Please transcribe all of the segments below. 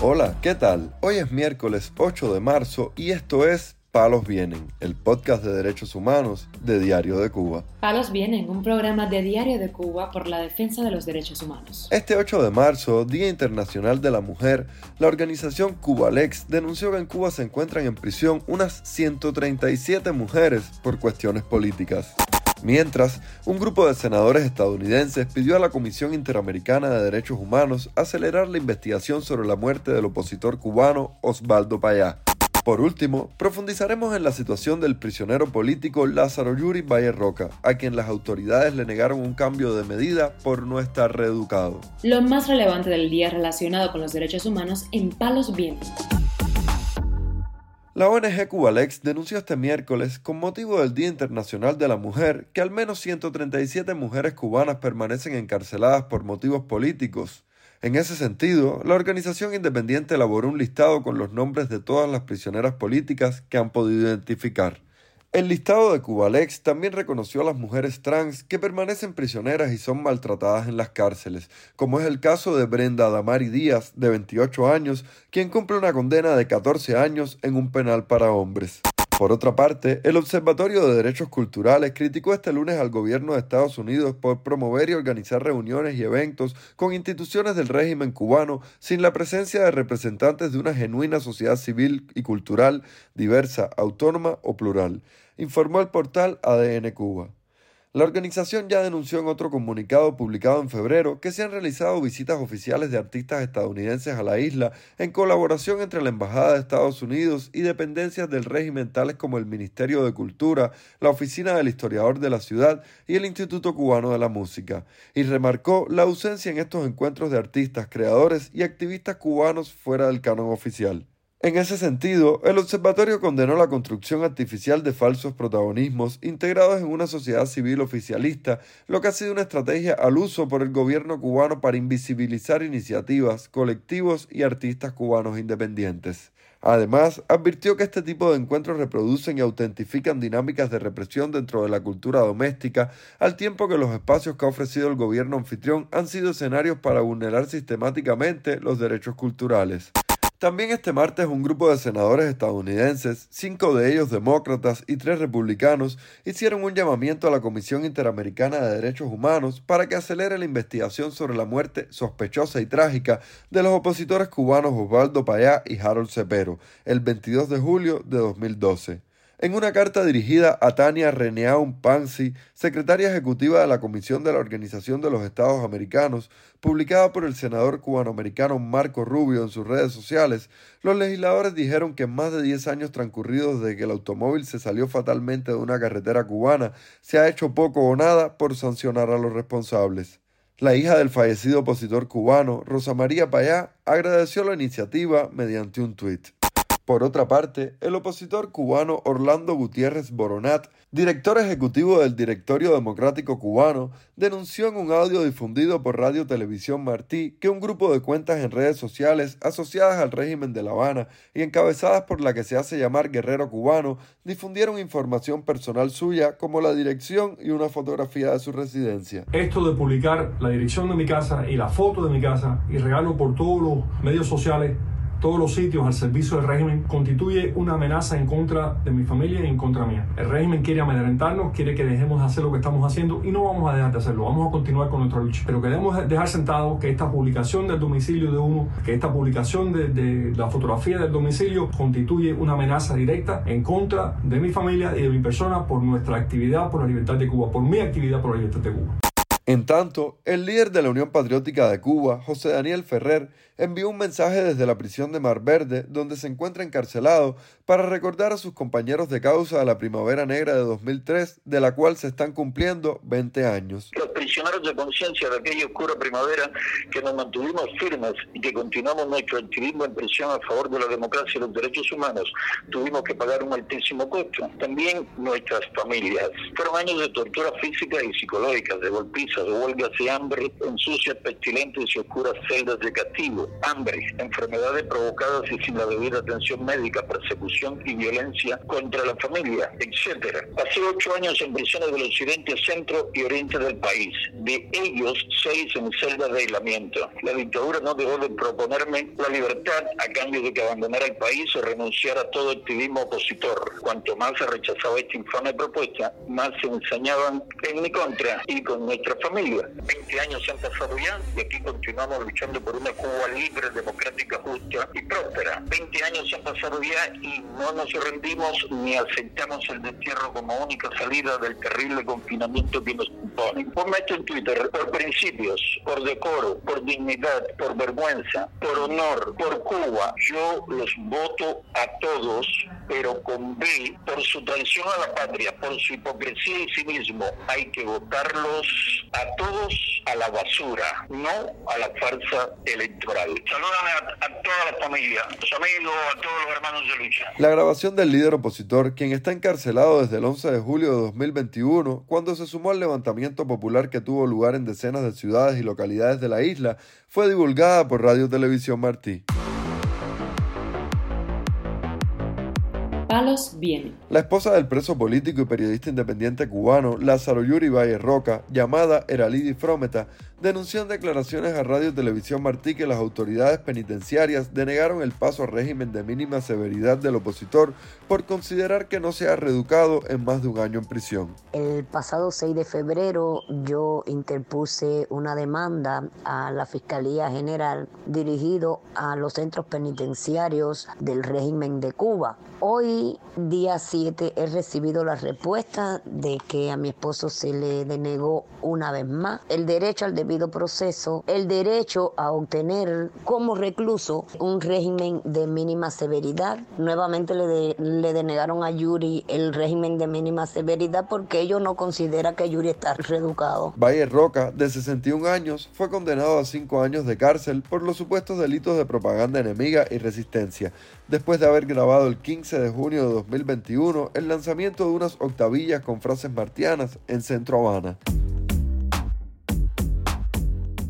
Hola, ¿qué tal? Hoy es miércoles 8 de marzo y esto es Palos Vienen, el podcast de derechos humanos de Diario de Cuba. Palos Vienen, un programa de Diario de Cuba por la defensa de los derechos humanos. Este 8 de marzo, Día Internacional de la Mujer, la organización Cubalex denunció que en Cuba se encuentran en prisión unas 137 mujeres por cuestiones políticas. Mientras, un grupo de senadores estadounidenses pidió a la Comisión Interamericana de Derechos Humanos acelerar la investigación sobre la muerte del opositor cubano Osvaldo Payá. Por último, profundizaremos en la situación del prisionero político Lázaro Yuri Valle Roca, a quien las autoridades le negaron un cambio de medida por no estar reeducado. Lo más relevante del día relacionado con los derechos humanos en Palos Vientos. La ONG Cubalex denunció este miércoles, con motivo del Día Internacional de la Mujer, que al menos 137 mujeres cubanas permanecen encarceladas por motivos políticos. En ese sentido, la organización independiente elaboró un listado con los nombres de todas las prisioneras políticas que han podido identificar. El listado de Cubalex también reconoció a las mujeres trans que permanecen prisioneras y son maltratadas en las cárceles, como es el caso de Brenda Damari Díaz, de 28 años, quien cumple una condena de 14 años en un penal para hombres. Por otra parte, el Observatorio de Derechos Culturales criticó este lunes al gobierno de Estados Unidos por promover y organizar reuniones y eventos con instituciones del régimen cubano sin la presencia de representantes de una genuina sociedad civil y cultural diversa, autónoma o plural, informó el portal ADN Cuba. La organización ya denunció en otro comunicado publicado en febrero que se han realizado visitas oficiales de artistas estadounidenses a la isla en colaboración entre la Embajada de Estados Unidos y dependencias del régimen tales como el Ministerio de Cultura, la Oficina del Historiador de la Ciudad y el Instituto Cubano de la Música, y remarcó la ausencia en estos encuentros de artistas, creadores y activistas cubanos fuera del canon oficial. En ese sentido, el observatorio condenó la construcción artificial de falsos protagonismos integrados en una sociedad civil oficialista, lo que ha sido una estrategia al uso por el gobierno cubano para invisibilizar iniciativas, colectivos y artistas cubanos independientes. Además, advirtió que este tipo de encuentros reproducen y autentifican dinámicas de represión dentro de la cultura doméstica, al tiempo que los espacios que ha ofrecido el gobierno anfitrión han sido escenarios para vulnerar sistemáticamente los derechos culturales. También este martes un grupo de senadores estadounidenses, cinco de ellos demócratas y tres republicanos, hicieron un llamamiento a la Comisión Interamericana de Derechos Humanos para que acelere la investigación sobre la muerte sospechosa y trágica de los opositores cubanos Osvaldo Payá y Harold Cepero, el 22 de julio de 2012. En una carta dirigida a Tania Reneaun Pansi, secretaria ejecutiva de la Comisión de la Organización de los Estados Americanos, publicada por el senador cubanoamericano Marco Rubio en sus redes sociales, los legisladores dijeron que en más de 10 años transcurridos desde que el automóvil se salió fatalmente de una carretera cubana, se ha hecho poco o nada por sancionar a los responsables. La hija del fallecido opositor cubano, Rosa María Payá, agradeció la iniciativa mediante un tuit. Por otra parte, el opositor cubano Orlando Gutiérrez Boronat, director ejecutivo del Directorio Democrático Cubano, denunció en un audio difundido por Radio Televisión Martí que un grupo de cuentas en redes sociales asociadas al régimen de La Habana y encabezadas por la que se hace llamar Guerrero Cubano difundieron información personal suya como la dirección y una fotografía de su residencia. Esto de publicar la dirección de mi casa y la foto de mi casa y regalo por todos los medios sociales todos los sitios al servicio del régimen constituye una amenaza en contra de mi familia y en contra mía. El régimen quiere amedrentarnos, quiere que dejemos de hacer lo que estamos haciendo y no vamos a dejar de hacerlo, vamos a continuar con nuestra lucha. Pero queremos dejar sentado que esta publicación del domicilio de uno, que esta publicación de, de la fotografía del domicilio constituye una amenaza directa en contra de mi familia y de mi persona por nuestra actividad por la libertad de Cuba, por mi actividad por la libertad de Cuba. En tanto, el líder de la Unión Patriótica de Cuba, José Daniel Ferrer, envió un mensaje desde la prisión de Mar Verde, donde se encuentra encarcelado, para recordar a sus compañeros de causa de la Primavera Negra de 2003, de la cual se están cumpliendo 20 años. Prisioneros de conciencia de aquella oscura primavera que nos mantuvimos firmes y que continuamos nuestro activismo en prisión a favor de la democracia y los derechos humanos, tuvimos que pagar un altísimo costo. También nuestras familias. Fueron años de tortura física y psicológica, de golpizas de huelgas y hambre en sucias, pestilentes y oscuras celdas de castigo, hambre, enfermedades provocadas y sin la debida atención médica, persecución y violencia contra la familia, etc. Pasé ocho años en prisiones del occidente, centro y oriente del país. De ellos seis en celda de aislamiento. La dictadura no dejó de proponerme la libertad a cambio de que abandonara el país o renunciara a todo activismo opositor. Cuanto más se rechazaba esta infame propuesta, más se ensañaban en mi contra y con nuestra familia. 20 años han pasado ya y aquí continuamos luchando por una Cuba libre, democrática, justa y próspera. 20 años han pasado ya y no nos rendimos ni aceptamos el destierro como única salida del terrible confinamiento que nos impone. Esto en Twitter, por principios, por decoro, por dignidad, por vergüenza, por honor, por Cuba, yo los voto a todos, pero con B, por su traición a la patria, por su hipocresía y cinismo, hay que votarlos a todos a la basura, no a la farsa electoral. Saludame a, a toda la familia, a tus amigos, a todos los hermanos de lucha. La grabación del líder opositor, quien está encarcelado desde el 11 de julio de 2021, cuando se sumó al levantamiento popular que tuvo lugar en decenas de ciudades y localidades de la isla, fue divulgada por Radio Televisión Martí. Palos viene. La esposa del preso político y periodista independiente cubano Lázaro Yuri Valle Roca, llamada Eralidi Frometa, denunció en declaraciones a Radio Televisión Martí que las autoridades penitenciarias denegaron el paso al régimen de mínima severidad del opositor por considerar que no se ha reeducado en más de un año en prisión. El pasado 6 de febrero yo interpuse una demanda a la Fiscalía General dirigido a los centros penitenciarios del régimen de Cuba. Hoy, día 7, he recibido la respuesta de que a mi esposo se le denegó una vez más el derecho al debido proceso, el derecho a obtener como recluso un régimen de mínima severidad. Nuevamente le, de, le denegaron a Yuri el régimen de mínima severidad porque ellos no considera que Yuri está reeducado. Valle Roca, de 61 años, fue condenado a 5 años de cárcel por los supuestos delitos de propaganda enemiga y resistencia, después de haber grabado el 15 de junio de 2021 el lanzamiento de unas octavillas con frases martianas en Centro Habana.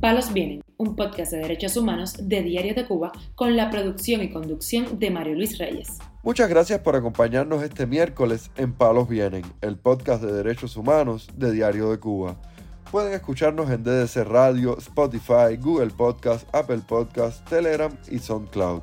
Palos Vienen, un podcast de derechos humanos de Diario de Cuba con la producción y conducción de Mario Luis Reyes. Muchas gracias por acompañarnos este miércoles en Palos Vienen, el podcast de derechos humanos de Diario de Cuba. Pueden escucharnos en DDC Radio, Spotify, Google Podcast, Apple Podcast, Telegram y SoundCloud.